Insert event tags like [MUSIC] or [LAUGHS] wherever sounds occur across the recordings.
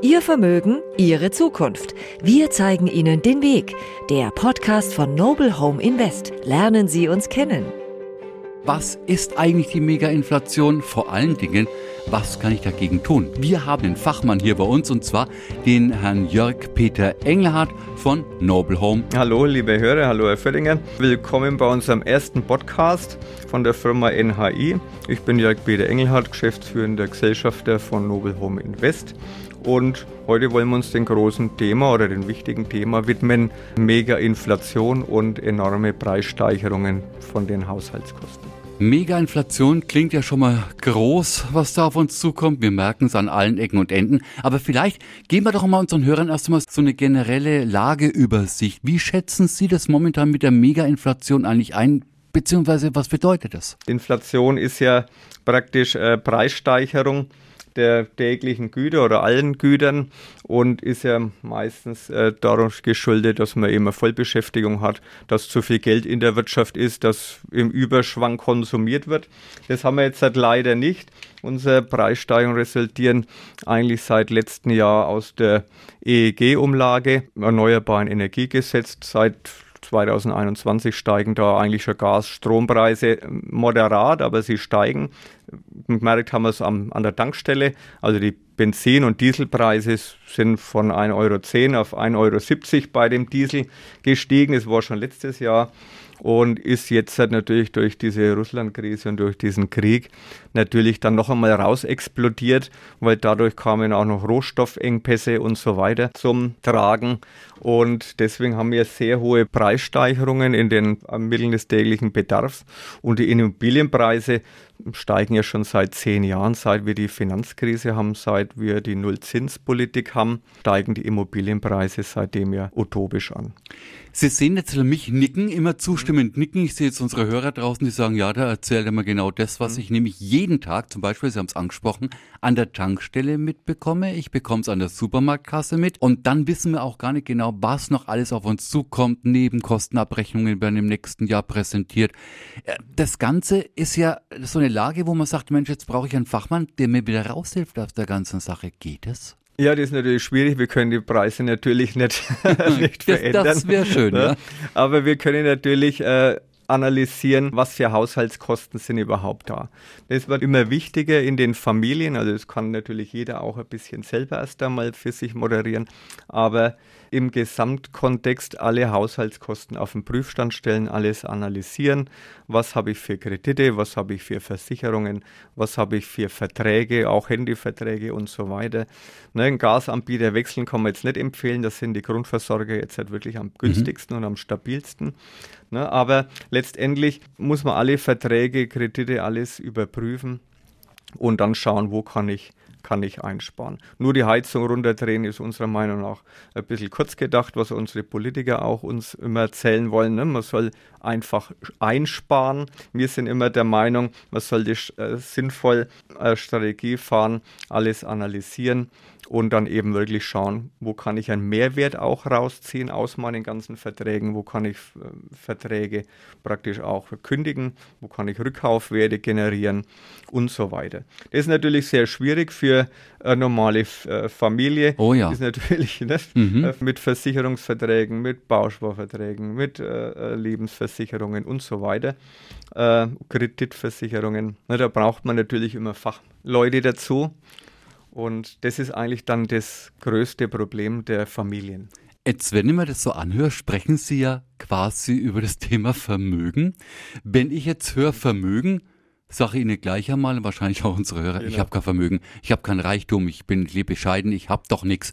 Ihr Vermögen, Ihre Zukunft. Wir zeigen Ihnen den Weg. Der Podcast von Noble Home Invest. Lernen Sie uns kennen. Was ist eigentlich die Mega-Inflation? Vor allen Dingen, was kann ich dagegen tun? Wir haben einen Fachmann hier bei uns und zwar den Herrn Jörg Peter Engelhardt von Noble Home. Hallo, liebe Hörer, hallo Herr Völlinger. Willkommen bei unserem ersten Podcast von der Firma NHI. Ich bin Jörg Peter Engelhardt, geschäftsführender Gesellschafter von Noble Home Invest. Und heute wollen wir uns dem großen Thema oder dem wichtigen Thema widmen, Mega-Inflation und enorme Preissteigerungen von den Haushaltskosten. Mega-Inflation klingt ja schon mal groß, was da auf uns zukommt. Wir merken es an allen Ecken und Enden. Aber vielleicht geben wir doch mal unseren Hörern erst einmal so eine generelle Lageübersicht. Wie schätzen Sie das momentan mit der Mega-Inflation eigentlich ein? Beziehungsweise was bedeutet das? Inflation ist ja praktisch äh, Preissteigerung der täglichen Güter oder allen Gütern und ist ja meistens äh, dadurch geschuldet, dass man eben eine Vollbeschäftigung hat, dass zu viel Geld in der Wirtschaft ist, dass im Überschwang konsumiert wird. Das haben wir jetzt halt leider nicht. Unsere Preissteigerungen resultieren eigentlich seit letztem Jahr aus der EEG-Umlage, Erneuerbaren Energiegesetz. Seit 2021 steigen da eigentlich schon Gas-Strompreise moderat, aber sie steigen. Gemerkt haben wir es an der Tankstelle. Also die Benzin- und Dieselpreise sind von 1,10 Euro auf 1,70 Euro bei dem Diesel gestiegen. Das war schon letztes Jahr und ist jetzt halt natürlich durch diese Russland-Krise und durch diesen Krieg natürlich dann noch einmal raus explodiert, weil dadurch kamen auch noch Rohstoffengpässe und so weiter zum Tragen. Und deswegen haben wir sehr hohe Preissteigerungen in den Mitteln des täglichen Bedarfs. Und die Immobilienpreise steigen ja schon seit zehn Jahren, seit wir die Finanzkrise haben, seit wir die Nullzinspolitik haben, steigen die Immobilienpreise seitdem ja utopisch an. Sie sehen jetzt mich nicken, immer zustimmend nicken. Ich sehe jetzt unsere Hörer draußen, die sagen, ja, da erzählt er mir genau das, was mhm. ich nämlich jeden Tag, zum Beispiel, Sie haben es angesprochen, an der Tankstelle mitbekomme. Ich bekomme es an der Supermarktkasse mit. Und dann wissen wir auch gar nicht genau, was noch alles auf uns zukommt. Nebenkostenabrechnungen werden im nächsten Jahr präsentiert. Äh, das Ganze ist ja so eine Lage, wo man sagt, Mensch, jetzt brauche ich einen Fachmann, der mir wieder raushilft aus der ganzen Sache. Geht es? Ja, das ist natürlich schwierig. Wir können die Preise natürlich nicht, [LAUGHS] nicht verändern. Das, das wäre schön, ja. Aber wir können natürlich äh, analysieren, was für Haushaltskosten sind überhaupt da. Das wird immer wichtiger in den Familien. Also das kann natürlich jeder auch ein bisschen selber erst einmal für sich moderieren. Aber im Gesamtkontext alle Haushaltskosten auf den Prüfstand stellen, alles analysieren. Was habe ich für Kredite, was habe ich für Versicherungen, was habe ich für Verträge, auch Handyverträge und so weiter. Ne, einen Gasanbieter wechseln kann man jetzt nicht empfehlen, das sind die Grundversorger jetzt halt wirklich am günstigsten mhm. und am stabilsten. Ne, aber letztendlich muss man alle Verträge, Kredite, alles überprüfen und dann schauen, wo kann ich kann ich einsparen. Nur die Heizung runterdrehen ist unserer Meinung nach ein bisschen kurz gedacht, was unsere Politiker auch uns immer erzählen wollen. Ne? Man soll einfach einsparen. Wir sind immer der Meinung, man sollte äh, sinnvoll äh, Strategie fahren, alles analysieren und dann eben wirklich schauen, wo kann ich einen Mehrwert auch rausziehen aus meinen ganzen Verträgen, wo kann ich äh, Verträge praktisch auch kündigen, wo kann ich Rückkaufwerte generieren und so weiter. Das ist natürlich sehr schwierig für eine normale äh, Familie. Oh ja. Das ist natürlich ne, mhm. Äh, mit Versicherungsverträgen, mit Bausparverträgen, mit äh, Lebensversicherungen und so weiter, äh, Kreditversicherungen. Ne, da braucht man natürlich immer Fachleute dazu. Und das ist eigentlich dann das größte Problem der Familien. Jetzt, wenn ich mir das so anhöre, sprechen Sie ja quasi über das Thema Vermögen. Wenn ich jetzt höre Vermögen, sage ich Ihnen gleich einmal, wahrscheinlich auch unsere Hörer, genau. ich habe kein Vermögen, ich habe kein Reichtum, ich bin ich lebe bescheiden, ich habe doch nichts.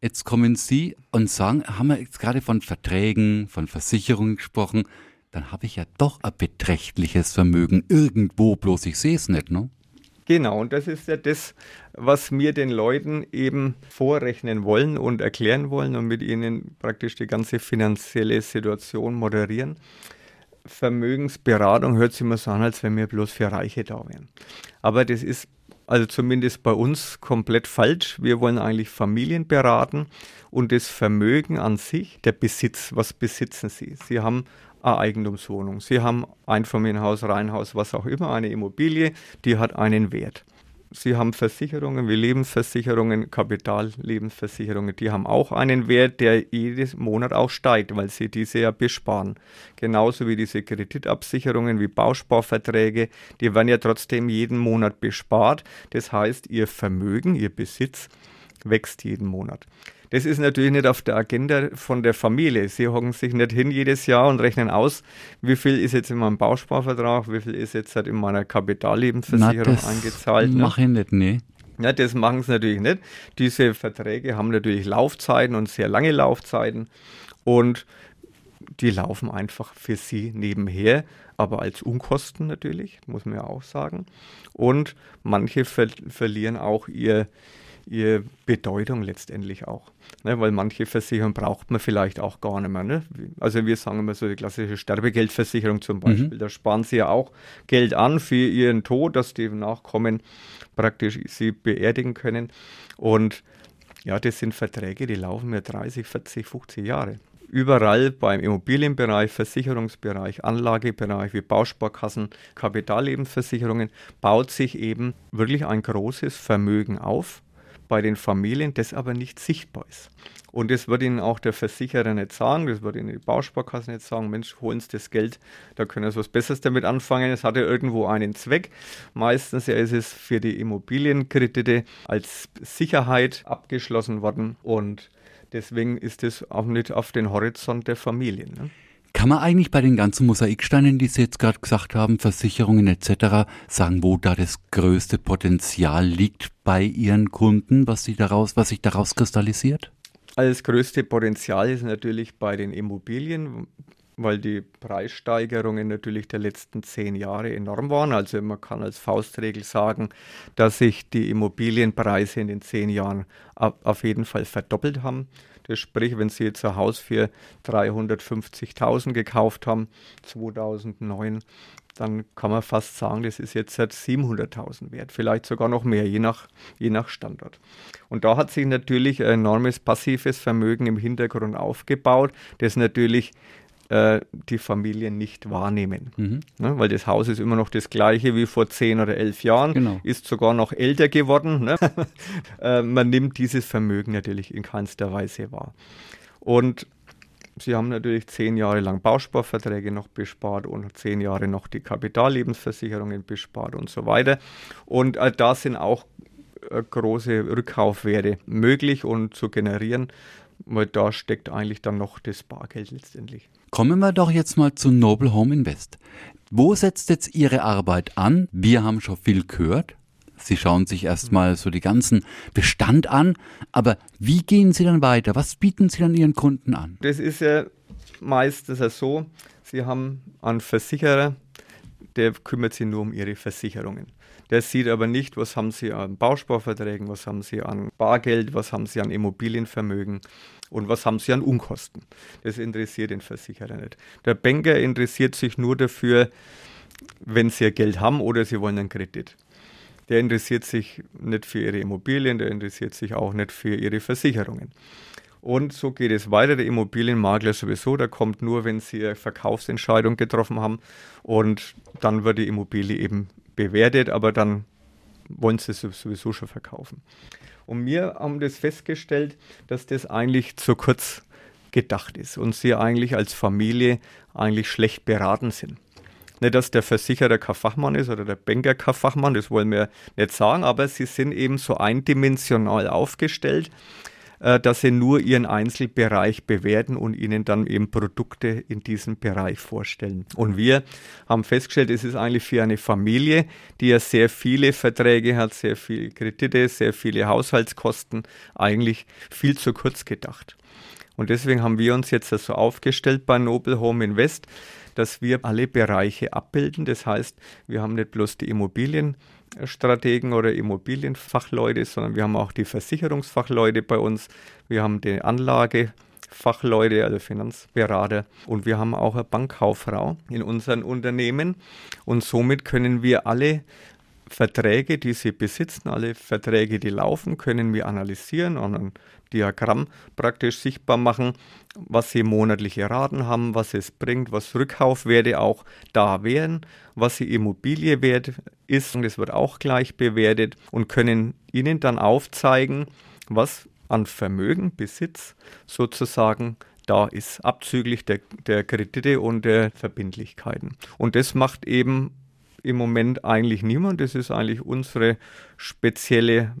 Jetzt kommen Sie und sagen, haben wir jetzt gerade von Verträgen, von Versicherungen gesprochen, dann habe ich ja doch ein beträchtliches Vermögen irgendwo, bloß ich sehe es nicht, ne? Genau, und das ist ja das, was wir den Leuten eben vorrechnen wollen und erklären wollen und mit ihnen praktisch die ganze finanzielle Situation moderieren. Vermögensberatung hört sich immer so an, als wenn wir bloß für Reiche da wären. Aber das ist also zumindest bei uns komplett falsch. Wir wollen eigentlich Familien beraten und das Vermögen an sich, der Besitz, was besitzen sie? Sie haben eine Eigentumswohnung. Sie haben Einfamilienhaus, Reihenhaus, was auch immer, eine Immobilie, die hat einen Wert. Sie haben Versicherungen wie Lebensversicherungen, Kapitallebensversicherungen, die haben auch einen Wert, der jedes Monat auch steigt, weil sie diese ja besparen. Genauso wie diese Kreditabsicherungen wie Bausparverträge, die werden ja trotzdem jeden Monat bespart. Das heißt, ihr Vermögen, ihr Besitz wächst jeden Monat. Das ist natürlich nicht auf der Agenda von der Familie. Sie hocken sich nicht hin jedes Jahr und rechnen aus, wie viel ist jetzt in meinem Bausparvertrag, wie viel ist jetzt halt in meiner Kapitallebensversicherung Na, eingezahlt. Ne? Mache ich nicht, nee. Ja, das machen sie natürlich nicht. Diese Verträge haben natürlich Laufzeiten und sehr lange Laufzeiten und die laufen einfach für sie nebenher, aber als Unkosten natürlich, muss man ja auch sagen. Und manche ver verlieren auch ihr, ihre Bedeutung letztendlich auch. Ne, weil manche Versicherungen braucht man vielleicht auch gar nicht mehr. Ne? Also wir sagen immer so die klassische Sterbegeldversicherung zum Beispiel. Mhm. Da sparen sie ja auch Geld an für ihren Tod, dass die Nachkommen praktisch sie beerdigen können. Und ja, das sind Verträge, die laufen mir 30, 40, 50 Jahre. Überall beim Immobilienbereich, Versicherungsbereich, Anlagebereich wie Bausparkassen, Kapitallebensversicherungen baut sich eben wirklich ein großes Vermögen auf bei den Familien, das aber nicht sichtbar ist. Und das wird Ihnen auch der Versicherer nicht sagen, das wird Ihnen die Bausparkasse nicht sagen, Mensch, holen Sie das Geld, da können Sie was Besseres damit anfangen, es hat ja irgendwo einen Zweck. Meistens ist es für die Immobilienkredite als Sicherheit abgeschlossen worden und deswegen ist es auch nicht auf den Horizont der Familien. Ne? Kann man eigentlich bei den ganzen Mosaiksteinen, die Sie jetzt gerade gesagt haben, Versicherungen etc., sagen, wo da das größte Potenzial liegt bei Ihren Kunden, was, Sie daraus, was sich daraus kristallisiert? Also das größte Potenzial ist natürlich bei den Immobilien, weil die Preissteigerungen natürlich der letzten zehn Jahre enorm waren. Also man kann als Faustregel sagen, dass sich die Immobilienpreise in den zehn Jahren auf jeden Fall verdoppelt haben. Das sprich, wenn Sie jetzt ein Haus für 350.000 gekauft haben, 2009, dann kann man fast sagen, das ist jetzt seit 700.000 wert, vielleicht sogar noch mehr, je nach, je nach Standort. Und da hat sich natürlich ein enormes passives Vermögen im Hintergrund aufgebaut, das natürlich äh, die Familien nicht wahrnehmen. Mhm. Ne, weil das Haus ist immer noch das gleiche wie vor zehn oder elf Jahren, genau. ist sogar noch älter geworden. Ne? [LAUGHS] äh, man nimmt dieses Vermögen natürlich in keinster Weise wahr. Und Sie haben natürlich zehn Jahre lang Bausparverträge noch bespart und zehn Jahre noch die Kapitallebensversicherungen bespart und so weiter. Und äh, da sind auch äh, große Rückkaufwerte möglich und zu generieren, weil da steckt eigentlich dann noch das Bargeld letztendlich. Kommen wir doch jetzt mal zu Noble Home Invest. Wo setzt jetzt Ihre Arbeit an? Wir haben schon viel gehört. Sie schauen sich erstmal so die ganzen Bestand an, aber wie gehen Sie dann weiter? Was bieten Sie dann Ihren Kunden an? Das ist ja meistens so, Sie haben einen Versicherer, der kümmert sich nur um Ihre Versicherungen. Der sieht aber nicht, was haben Sie an Bausparverträgen, was haben Sie an Bargeld, was haben Sie an Immobilienvermögen und was haben Sie an Unkosten. Das interessiert den Versicherer nicht. Der Banker interessiert sich nur dafür, wenn Sie Geld haben oder Sie wollen einen Kredit. Der interessiert sich nicht für Ihre Immobilien, der interessiert sich auch nicht für Ihre Versicherungen. Und so geht es weiter. Der Immobilienmakler sowieso, der kommt nur, wenn Sie eine Verkaufsentscheidung getroffen haben und dann wird die Immobilie eben bewertet, aber dann wollen Sie es sowieso schon verkaufen. Und wir haben das festgestellt, dass das eigentlich zu kurz gedacht ist und Sie eigentlich als Familie eigentlich schlecht beraten sind. Nicht, dass der Versicherer kein Fachmann ist oder der Banker kein Fachmann, das wollen wir nicht sagen, aber sie sind eben so eindimensional aufgestellt, dass sie nur ihren Einzelbereich bewerten und ihnen dann eben Produkte in diesem Bereich vorstellen. Und wir haben festgestellt, es ist eigentlich für eine Familie, die ja sehr viele Verträge hat, sehr viele Kredite, sehr viele Haushaltskosten, eigentlich viel zu kurz gedacht. Und deswegen haben wir uns jetzt so also aufgestellt bei Noble Home Invest, dass wir alle Bereiche abbilden. Das heißt, wir haben nicht bloß die Immobilienstrategen oder Immobilienfachleute, sondern wir haben auch die Versicherungsfachleute bei uns. Wir haben die Anlagefachleute, also Finanzberater und wir haben auch eine Bankkauffrau in unseren Unternehmen und somit können wir alle Verträge, die Sie besitzen, alle Verträge, die laufen, können wir analysieren und ein Diagramm praktisch sichtbar machen, was Sie monatliche Raten haben, was es bringt, was Rückkaufwerte auch da wären, was die Immobilie wert ist. Und das wird auch gleich bewertet und können Ihnen dann aufzeigen, was an Vermögen, Besitz sozusagen da ist, abzüglich der, der Kredite und der Verbindlichkeiten. Und das macht eben im Moment eigentlich niemand. Das ist eigentlich unsere spezielle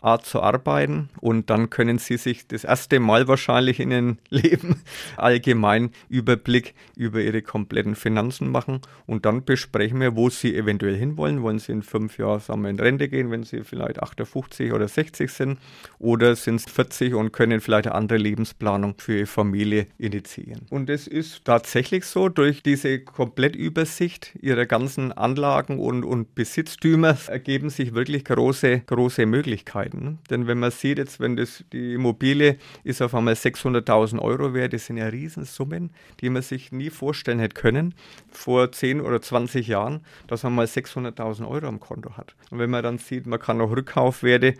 Art zu arbeiten und dann können Sie sich das erste Mal wahrscheinlich in Ihrem [LAUGHS] Leben allgemein Überblick über Ihre kompletten Finanzen machen und dann besprechen wir, wo Sie eventuell hinwollen. Wollen Sie in fünf Jahren sagen wir, in Rente gehen, wenn Sie vielleicht 58 oder 60 sind oder sind Sie 40 und können vielleicht eine andere Lebensplanung für Ihre Familie initiieren. Und es ist tatsächlich so, durch diese Komplettübersicht Ihrer ganzen Anlagen und, und Besitztümer ergeben sich wirklich große, große Möglichkeiten. Möglichkeiten. Denn wenn man sieht, jetzt, wenn das, die Immobilie ist auf einmal 600.000 Euro wert, das sind ja Riesensummen, die man sich nie vorstellen hätte können vor 10 oder 20 Jahren, dass man mal 600.000 Euro am Konto hat. Und wenn man dann sieht, man kann auch Rückkaufwerte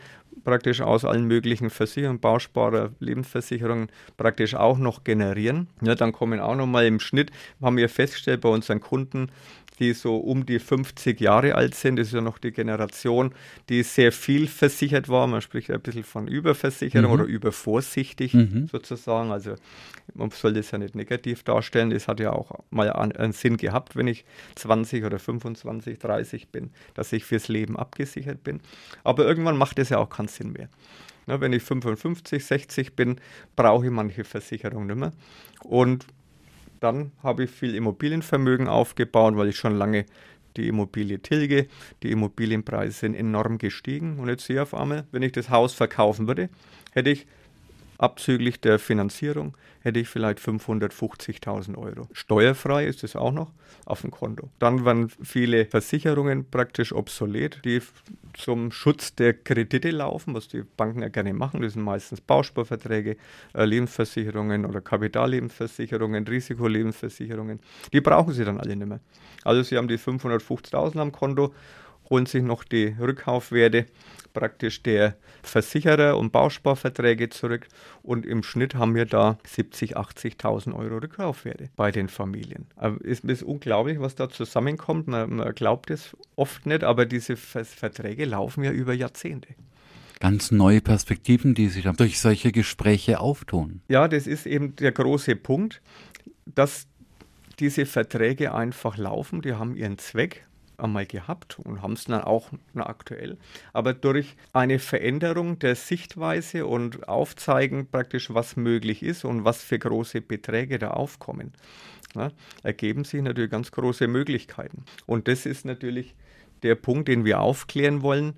praktisch aus allen möglichen Versicherungen, Bausparer, Lebensversicherungen praktisch auch noch generieren. Ja, dann kommen auch noch mal im Schnitt, haben wir festgestellt bei unseren Kunden, die so um die 50 Jahre alt sind. Das ist ja noch die Generation, die sehr viel versichert war. Man spricht ein bisschen von Überversicherung mhm. oder übervorsichtig mhm. sozusagen. Also man soll das ja nicht negativ darstellen. Das hat ja auch mal einen Sinn gehabt, wenn ich 20 oder 25, 30 bin, dass ich fürs Leben abgesichert bin. Aber irgendwann macht das ja auch keinen Sinn mehr. Na, wenn ich 55, 60 bin, brauche ich manche Versicherungen nicht mehr. Und dann habe ich viel Immobilienvermögen aufgebaut, weil ich schon lange die Immobilie tilge. Die Immobilienpreise sind enorm gestiegen. Und jetzt sehe ich auf einmal, wenn ich das Haus verkaufen würde, hätte ich abzüglich der Finanzierung hätte ich vielleicht 550.000 Euro. Steuerfrei ist es auch noch auf dem Konto. Dann waren viele Versicherungen praktisch obsolet, die zum Schutz der Kredite laufen, was die Banken ja gerne machen. Das sind meistens Bausparverträge, äh, Lebensversicherungen oder Kapitallebensversicherungen, Risikolebensversicherungen. Die brauchen sie dann alle nicht mehr. Also sie haben die 550.000 am Konto holen sich noch die Rückkaufwerte praktisch der Versicherer und Bausparverträge zurück und im Schnitt haben wir da 70.000, 80.000 Euro Rückkaufwerte bei den Familien. Es ist unglaublich, was da zusammenkommt. Man, man glaubt es oft nicht, aber diese Verträge laufen ja über Jahrzehnte ganz neue Perspektiven, die sich dann durch solche Gespräche auftun. Ja, das ist eben der große Punkt, dass diese Verträge einfach laufen, die haben ihren Zweck einmal gehabt und haben es dann auch aktuell. Aber durch eine Veränderung der Sichtweise und Aufzeigen praktisch, was möglich ist und was für große Beträge da aufkommen, ne, ergeben sich natürlich ganz große Möglichkeiten. Und das ist natürlich der Punkt, den wir aufklären wollen,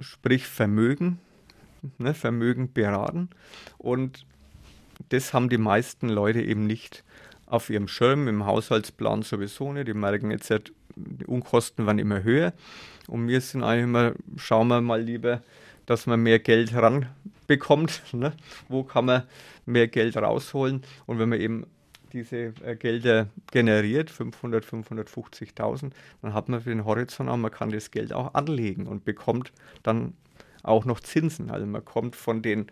sprich Vermögen, ne, Vermögen beraten. Und das haben die meisten Leute eben nicht auf ihrem Schirm, im Haushaltsplan sowieso nicht. Die merken jetzt, die Unkosten werden immer höher. Und wir sind eigentlich immer, schauen wir mal lieber, dass man mehr Geld ranbekommt. [LAUGHS] Ne? Wo kann man mehr Geld rausholen? Und wenn man eben diese äh, Gelder generiert, 500, 550.000, dann hat man für den Horizont auch, man kann das Geld auch anlegen und bekommt dann auch noch Zinsen. Also man kommt von den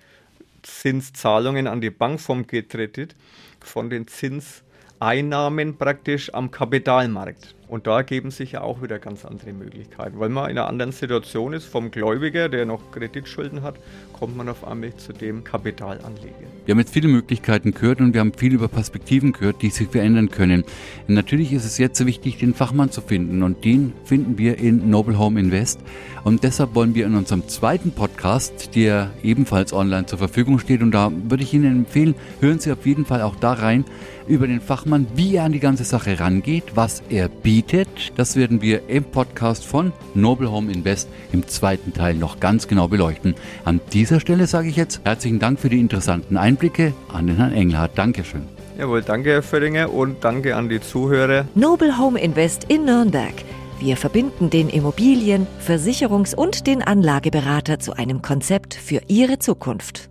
Zinszahlungen an die Bank vom Kredit, von den Zinseinnahmen praktisch am Kapitalmarkt. Und da ergeben sich ja auch wieder ganz andere Möglichkeiten, weil man in einer anderen Situation ist. Vom Gläubiger, der noch Kreditschulden hat, kommt man auf einmal zu dem Kapitalanleger. Wir haben jetzt viele Möglichkeiten gehört und wir haben viel über Perspektiven gehört, die sich verändern können. Natürlich ist es jetzt wichtig, den Fachmann zu finden und den finden wir in Noble Home Invest. Und deshalb wollen wir in unserem zweiten Podcast, der ebenfalls online zur Verfügung steht, und da würde ich Ihnen empfehlen, hören Sie auf jeden Fall auch da rein, über den Fachmann, wie er an die ganze Sache rangeht, was er bietet. Das werden wir im Podcast von Noble Home Invest im zweiten Teil noch ganz genau beleuchten. An dieser Stelle sage ich jetzt herzlichen Dank für die interessanten Einblicke an den Herrn Engelhardt. Dankeschön. Jawohl, danke Herr Föhringer und danke an die Zuhörer. Noble Home Invest in Nürnberg. Wir verbinden den Immobilien-, Versicherungs- und den Anlageberater zu einem Konzept für Ihre Zukunft.